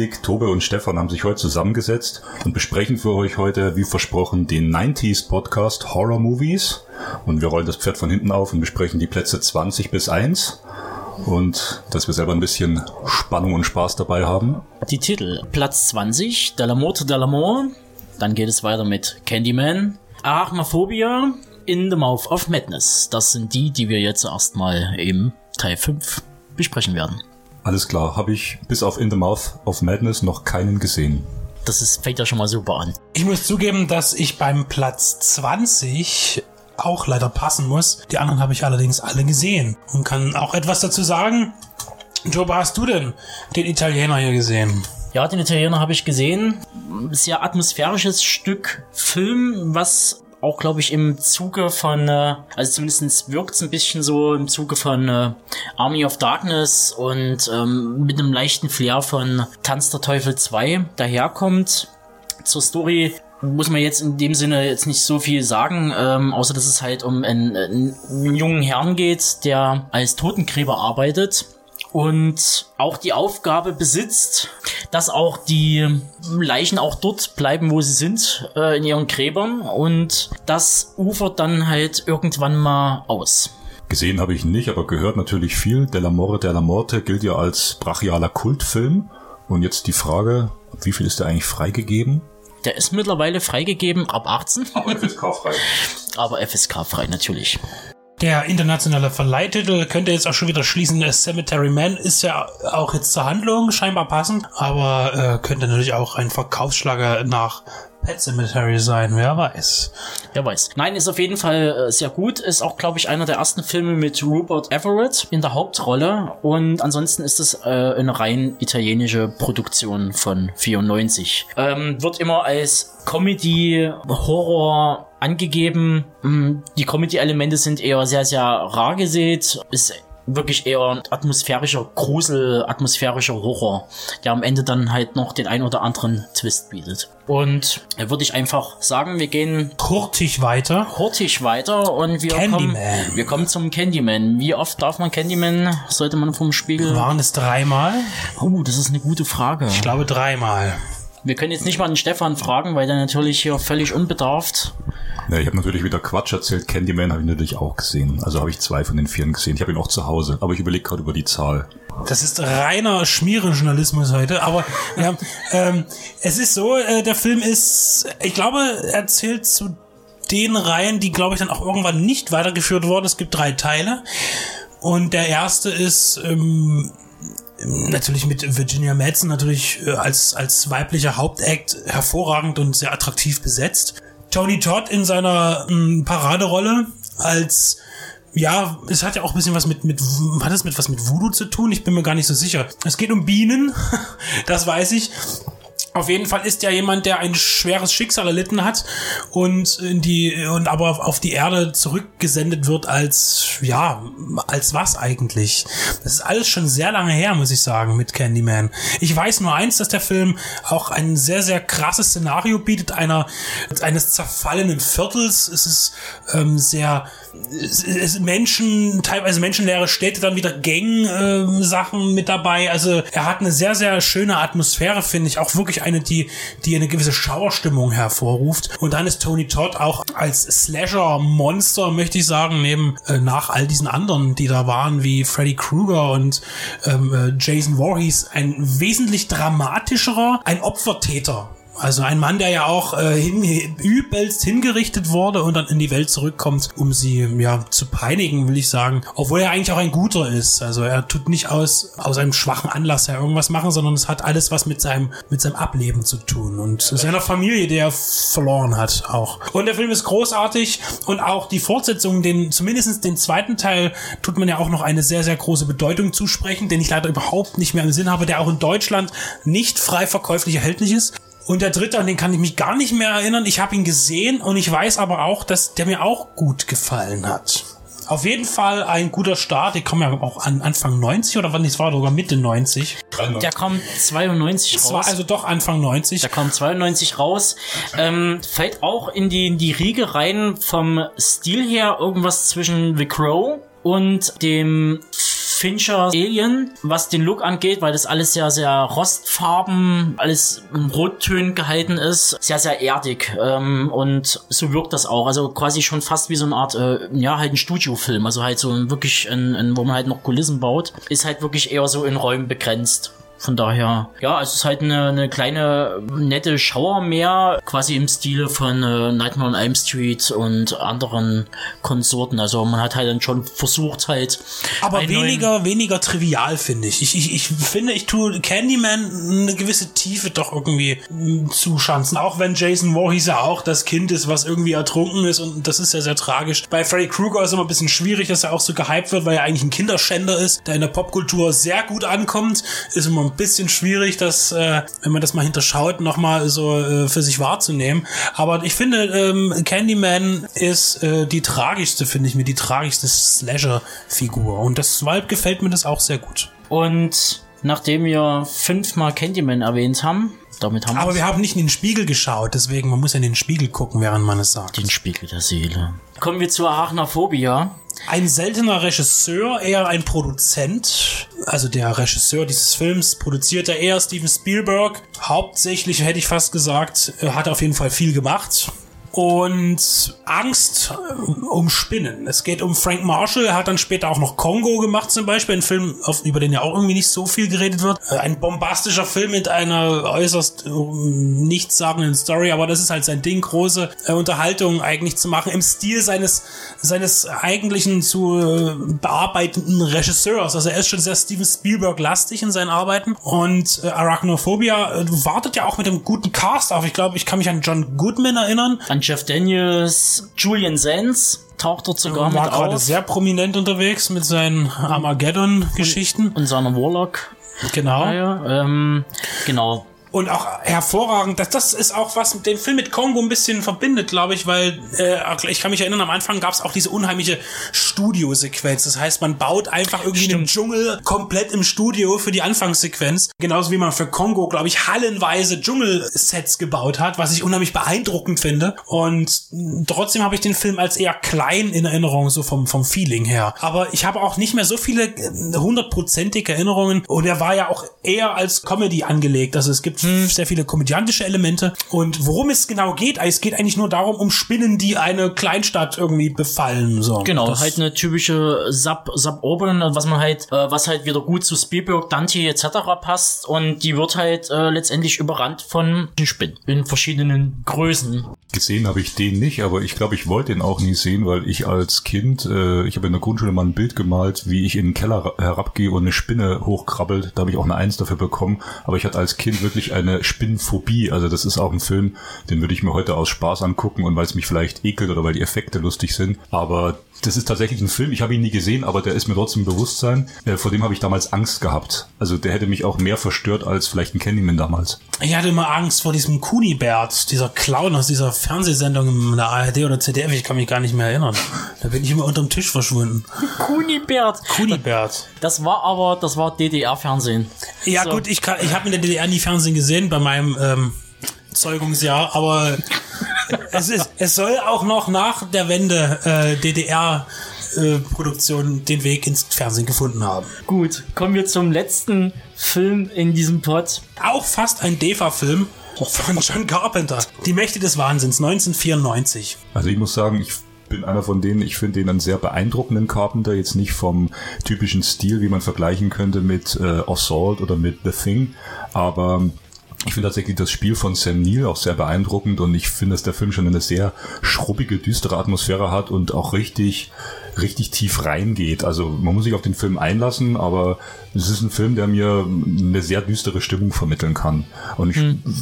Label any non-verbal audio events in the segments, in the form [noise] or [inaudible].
Benedikt, Tobe und Stefan haben sich heute zusammengesetzt und besprechen für euch heute, wie versprochen, den 90s Podcast Horror Movies. Und wir rollen das Pferd von hinten auf und besprechen die Plätze 20 bis 1. Und dass wir selber ein bisschen Spannung und Spaß dabei haben. Die Titel. Platz 20, De la Morte de l'Amour. Dann geht es weiter mit Candyman. Arachnophobia. In the Mouth of Madness. Das sind die, die wir jetzt erstmal im Teil 5 besprechen werden. Alles klar, habe ich bis auf In the Mouth of Madness noch keinen gesehen. Das ist, fängt ja schon mal super an. Ich muss zugeben, dass ich beim Platz 20 auch leider passen muss. Die anderen habe ich allerdings alle gesehen und kann auch etwas dazu sagen. Joe, hast du denn den Italiener hier gesehen? Ja, den Italiener habe ich gesehen. Sehr atmosphärisches Stück Film, was auch, glaube ich, im Zuge von, äh, also zumindest wirkt es ein bisschen so im Zuge von äh, Army of Darkness und ähm, mit einem leichten Flair von Tanz der Teufel 2 daherkommt. Zur Story muss man jetzt in dem Sinne jetzt nicht so viel sagen, ähm, außer dass es halt um einen, einen jungen Herrn geht, der als Totengräber arbeitet und auch die Aufgabe besitzt, dass auch die Leichen auch dort bleiben, wo sie sind, äh, in ihren Gräbern und das ufert dann halt irgendwann mal aus. Gesehen habe ich nicht, aber gehört natürlich viel. Della More della Morte gilt ja als brachialer Kultfilm. Und jetzt die Frage, wie viel ist der eigentlich freigegeben? Der ist mittlerweile freigegeben ab 18. Aber FSK-frei. Aber FSK-frei natürlich. Der internationale Verleihtitel könnte jetzt auch schon wieder schließen. Cemetery Man ist ja auch jetzt zur Handlung scheinbar passend, aber äh, könnte natürlich auch ein Verkaufsschlager nach Pet Cemetery sein, wer weiß. Wer weiß. Nein, ist auf jeden Fall äh, sehr gut. Ist auch, glaube ich, einer der ersten Filme mit Rupert Everett in der Hauptrolle. Und ansonsten ist es äh, eine rein italienische Produktion von 94. Ähm, wird immer als Comedy, Horror angegeben. Mm, die Comedy-Elemente sind eher sehr, sehr rar gesät. Ist wirklich eher ein atmosphärischer Grusel, atmosphärischer Horror, der am Ende dann halt noch den ein oder anderen Twist bietet. Und da würde ich einfach sagen, wir gehen hurtig weiter. Hurtig weiter und wir kommen, wir kommen zum Candyman. Wie oft darf man Candyman, sollte man vom Spiegel? Waren es dreimal? Oh, das ist eine gute Frage. Ich glaube dreimal. Wir können jetzt nicht mal den Stefan fragen, weil der natürlich hier völlig unbedarft. Ja, ich habe natürlich wieder Quatsch erzählt. Candyman habe ich natürlich auch gesehen. Also habe ich zwei von den vieren gesehen. Ich habe ihn auch zu Hause, aber ich überlege gerade über die Zahl. Das ist reiner Schmierenjournalismus heute, aber ja, ähm, es ist so, äh, der Film ist, ich glaube, er zählt zu den Reihen, die, glaube ich, dann auch irgendwann nicht weitergeführt wurden. Es gibt drei Teile. Und der erste ist ähm, natürlich mit Virginia Madsen natürlich äh, als, als weiblicher Hauptakt hervorragend und sehr attraktiv besetzt. Tony Todd in seiner m, Paraderolle als ja, es hat ja auch ein bisschen was mit, mit, hat es mit was mit Voodoo zu tun? Ich bin mir gar nicht so sicher. Es geht um Bienen, [laughs] das weiß ich. Auf jeden Fall ist er jemand, der ein schweres Schicksal erlitten hat und in die und aber auf die Erde zurückgesendet wird als ja als was eigentlich. Das ist alles schon sehr lange her, muss ich sagen, mit Candyman. Ich weiß nur eins, dass der Film auch ein sehr sehr krasses Szenario bietet einer eines zerfallenen Viertels. Es ist ähm, sehr Menschen teilweise menschenleere Städte dann wieder Gang äh, Sachen mit dabei. Also er hat eine sehr sehr schöne Atmosphäre, finde ich, auch wirklich eine, die, die eine gewisse Schauerstimmung hervorruft. Und dann ist Tony Todd auch als Slasher-Monster, möchte ich sagen, neben äh, nach all diesen anderen, die da waren, wie Freddy Krueger und ähm, äh, Jason Voorhees, ein wesentlich dramatischerer, ein Opfertäter also ein Mann, der ja auch äh, hin, übelst hingerichtet wurde und dann in die Welt zurückkommt, um sie ja zu peinigen, will ich sagen. Obwohl er eigentlich auch ein guter ist. Also er tut nicht aus aus einem schwachen Anlass her irgendwas machen, sondern es hat alles was mit seinem mit seinem Ableben zu tun und seiner Familie, die er verloren hat auch. Und der Film ist großartig und auch die Fortsetzung, den zumindest den zweiten Teil tut man ja auch noch eine sehr sehr große Bedeutung zusprechen, den ich leider überhaupt nicht mehr im Sinn habe, der auch in Deutschland nicht frei verkäuflich erhältlich ist. Und der dritte, an den kann ich mich gar nicht mehr erinnern. Ich habe ihn gesehen und ich weiß aber auch, dass der mir auch gut gefallen hat. Auf jeden Fall ein guter Start. Ich komme ja auch an Anfang 90 oder wann? Das war sogar Mitte 90. Der kommt 92 Das raus. war also doch Anfang 90. Der kommt 92 raus. Ähm, fällt auch in die, in die Riege rein vom Stil her irgendwas zwischen The Crow und dem Fincher Alien, was den Look angeht, weil das alles sehr, sehr rostfarben, alles in Rottönen gehalten ist. Sehr, sehr erdig. Ähm, und so wirkt das auch. Also quasi schon fast wie so eine Art, äh, ja, halt ein Studiofilm. Also halt so wirklich, ein, ein, wo man halt noch Kulissen baut. Ist halt wirklich eher so in Räumen begrenzt. Von daher, ja, es ist halt eine, eine kleine nette Schauermeer, quasi im Stile von äh, Nightmare on Elm Street und anderen Konsorten. Also man hat halt dann schon versucht halt. Aber weniger, weniger trivial finde ich. Ich, ich. ich finde, ich tue Candyman eine gewisse Tiefe doch irgendwie zuschanzen. Auch wenn Jason Voorhees ja auch das Kind ist, was irgendwie ertrunken ist und das ist ja sehr tragisch. Bei Freddy Krueger ist es immer ein bisschen schwierig, dass er auch so gehypt wird, weil er eigentlich ein Kinderschänder ist, der in der Popkultur sehr gut ankommt. Ist immer ein bisschen schwierig, das, äh, wenn man das mal hinterschaut, nochmal so äh, für sich wahrzunehmen. Aber ich finde, ähm, Candyman ist äh, die tragischste, finde ich mir, die tragischste Slasher-Figur. Und deshalb gefällt mir das auch sehr gut. Und nachdem wir fünfmal Candyman erwähnt haben, damit haben Aber wir haben nicht in den Spiegel geschaut, deswegen, man muss ja in den Spiegel gucken, während man es sagt. Den Spiegel der Seele. Kommen wir zur Arachnophobia. Ein seltener Regisseur, eher ein Produzent. Also der Regisseur dieses Films produziert er eher Steven Spielberg. Hauptsächlich hätte ich fast gesagt, hat auf jeden Fall viel gemacht und Angst um Spinnen. Es geht um Frank Marshall, er hat dann später auch noch Kongo gemacht zum Beispiel, ein Film, über den ja auch irgendwie nicht so viel geredet wird. Äh, ein bombastischer Film mit einer äußerst äh, nichtssagenden Story, aber das ist halt sein Ding, große äh, Unterhaltung eigentlich zu machen im Stil seines, seines eigentlichen zu äh, bearbeitenden Regisseurs. Also er ist schon sehr Steven Spielberg-lastig in seinen Arbeiten und äh, Arachnophobia äh, wartet ja auch mit einem guten Cast auf. Ich glaube, ich kann mich an John Goodman erinnern. An Jeff Daniels, Julian Sands taucht dort sogar war mit gerade auf. sehr prominent unterwegs mit seinen Armageddon-Geschichten. Und seiner Warlock. Genau. Ja, ähm, genau. Und auch hervorragend, das, das ist auch was den Film mit Kongo ein bisschen verbindet, glaube ich, weil äh, ich kann mich erinnern, am Anfang gab es auch diese unheimliche Studiosequenz. Das heißt, man baut einfach irgendwie einen Dschungel komplett im Studio für die Anfangssequenz. Genauso wie man für Kongo, glaube ich, hallenweise Dschungelsets gebaut hat, was ich unheimlich beeindruckend finde. Und trotzdem habe ich den Film als eher klein in Erinnerung, so vom, vom Feeling her. Aber ich habe auch nicht mehr so viele äh, hundertprozentige Erinnerungen. Und er war ja auch eher als Comedy angelegt. Also es gibt sehr viele komödiantische Elemente. Und worum es genau geht, es geht eigentlich nur darum, um Spinnen, die eine Kleinstadt irgendwie befallen. So. Genau, Das- halt eine typische Sub Suburban, was man halt, äh, was halt wieder gut zu Spielberg, Dante etc. passt und die wird halt äh, letztendlich überrannt von Spinnen in verschiedenen Größen. Gesehen habe ich den nicht, aber ich glaube, ich wollte den auch nie sehen, weil ich als Kind, äh, ich habe in der Grundschule mal ein Bild gemalt, wie ich in den Keller ra- herabgehe und eine Spinne hochkrabbelt. Da habe ich auch eine Eins dafür bekommen. Aber ich hatte als Kind wirklich eine Spinnenphobie. Also das ist auch ein Film, den würde ich mir heute aus Spaß angucken und weil es mich vielleicht ekelt oder weil die Effekte lustig sind. Aber das ist tatsächlich ein Film, ich habe ihn nie gesehen, aber der ist mir trotzdem im Bewusstsein. Äh, vor dem habe ich damals Angst gehabt. Also der hätte mich auch mehr verstört als vielleicht ein Candyman damals. Ich hatte immer Angst vor diesem Kunibert, dieser Clown aus dieser Fernsehsendung in der ARD oder ZDF, ich kann mich gar nicht mehr erinnern. Da bin ich immer unterm Tisch verschwunden. [laughs] Kunibert. Kunibert. Das war aber, das war DDR-Fernsehen. Ja So. gut, ich, kann- ich habe in der DDR nie Fernsehen gesehen bei meinem ähm, Zeugungsjahr, aber es, ist, es soll auch noch nach der Wende äh, DDR äh, Produktion den Weg ins Fernsehen gefunden haben. Gut, kommen wir zum letzten Film in diesem Pod. Auch fast ein DEFA-Film von John Carpenter. Die Mächte des Wahnsinns, 1994. Also ich muss sagen, ich bin einer von denen, ich finde den einen sehr beeindruckenden Carpenter, jetzt nicht vom typischen Stil, wie man vergleichen könnte mit äh, Assault oder mit The Thing, aber ich finde tatsächlich das Spiel von Sam Neill auch sehr beeindruckend und ich finde, dass der Film schon eine sehr schrubbige, düstere Atmosphäre hat und auch richtig, richtig tief reingeht. Also man muss sich auf den Film einlassen, aber es ist ein Film, der mir eine sehr düstere Stimmung vermitteln kann. Und ich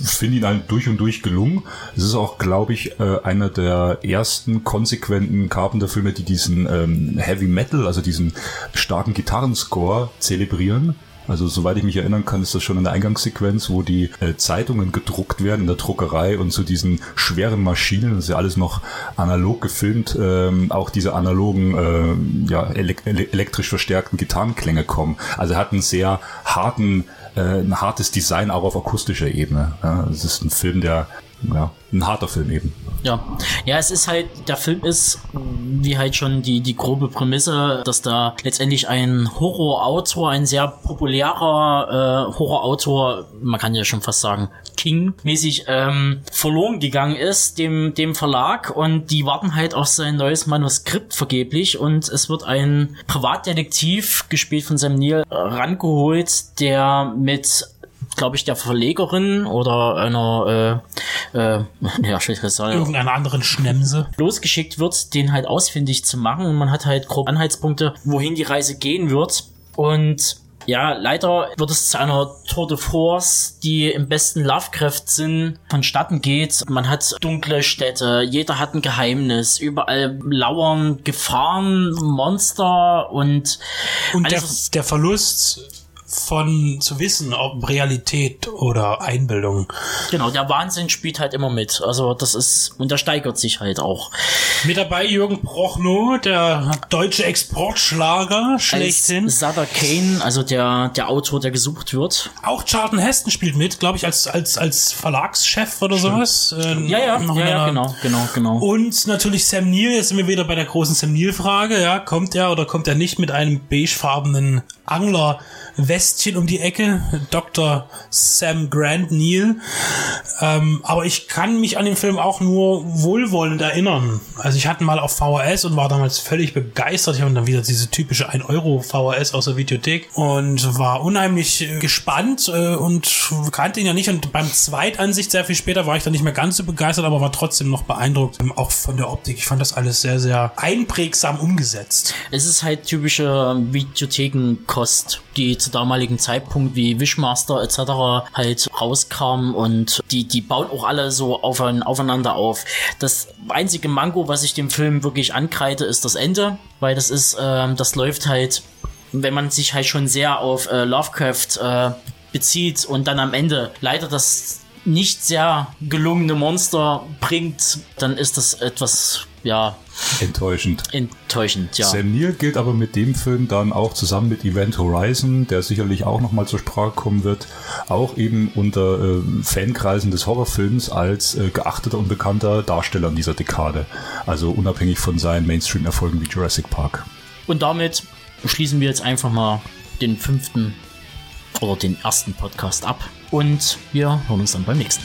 finde ihn halt durch und durch gelungen. Es ist auch, glaube ich, äh, einer der ersten konsequenten Carpenter-Filme, die diesen ähm, Heavy Metal, also diesen starken Gitarrenscore zelebrieren. Also soweit ich mich erinnern kann, ist das schon in der Eingangssequenz, wo die äh, Zeitungen gedruckt werden in der Druckerei und zu diesen schweren Maschinen, das ist ja alles noch analog gefilmt, ähm, auch diese analogen, äh, ja, elek ele elektrisch verstärkten Gitarrenklänge kommen. Also er hat einen sehr harten, äh, ein hartes Design auch auf akustischer Ebene. Es ist ein Film, der, ja, ein harter Film eben. Ja, ja, es ist halt, der Film ist wie halt schon die, die grobe Prämisse, dass da letztendlich ein Horrorautor, ein sehr populärer äh, Horrorautor, man kann ja schon fast sagen, King-mäßig ähm, verloren gegangen ist, dem, dem Verlag und die warten halt auf sein neues Manuskript vergeblich und es wird ein Privatdetektiv, gespielt von Sam Neill, rangeholt, der mit glaube ich, der Verlegerin oder einer, äh, äh, [laughs] ja, ich weiß sagen, Irgendeiner anderen Schnemse. losgeschickt wird, den halt ausfindig zu machen. Und man hat halt grob Anhaltspunkte, wohin die Reise gehen wird. Und ja, leider wird es zu einer Tour de Force, die im besten Lovecraft-Sinn vonstatten geht. Man hat dunkle Städte, jeder hat ein Geheimnis, überall lauern Gefahren, Monster und, Und der, der Verlust von zu wissen, ob Realität oder Einbildung. genau, der Wahnsinn spielt halt immer mit. Also das ist, und der steigert sich halt auch. Mit dabei Jürgen Prochnow, der deutsche Exportschlager schlechthin. Als Sutter Kane, also der, der Autor, der gesucht wird. Auch Charlton Heston spielt mit, glaube ich, als, als, als Verlagschef oder sowas. Äh, Ja, ja, ja, ja, einer- genau, genau, genau. Und natürlich Sam Neill, jetzt sind wir wieder bei der großen Sam Neill-Frage, ja, kommt er oder kommt er nicht mit einem beigefarbenen Angler-Westchen um die Ecke? Dr. Sam Grant Neill. Ähm, aber ich kann mich an den Film auch nur wohlwollend erinnern. Also ich hatte mal auf VHS und war damals völlig begeistert. Ich habe dann wieder diese typische 1 Euro VHS aus der Videothek und war unheimlich gespannt äh, und kannte ihn ja nicht. Und beim Zweitansicht sehr viel später war ich dann nicht mehr ganz so begeistert, aber war trotzdem noch beeindruckt. Ähm, Auch von der Optik. Ich fand das alles sehr, sehr einprägsam umgesetzt. Es ist halt typische Videothekenkost, die zu damaligen Zeitpunkt wie Wishmaster etc. halt rauskam und die, die bauen auch alle so aufein- aufeinander auf. Das einzige Mango, was ich dem Film wirklich ankreide, ist das Ende, weil das ist, ähm, das läuft halt, wenn man sich halt schon sehr auf äh, Lovecraft äh, bezieht und dann am Ende leider das nicht sehr gelungene Monster bringt, dann ist das etwas, ja, Enttäuschend. enttäuschend, ja. Sam Neill gilt aber mit dem Film dann auch zusammen mit Event Horizon, der sicherlich auch nochmal zur Sprache kommen wird, auch eben unter äh, Fankreisen des Horrorfilms als äh, geachteter und bekannter Darsteller in dieser Dekade. Also unabhängig von seinen Mainstream-Erfolgen wie Jurassic Park. Und damit schließen wir jetzt einfach mal den fünften oder den ersten Podcast ab. Und wir hören uns dann beim nächsten.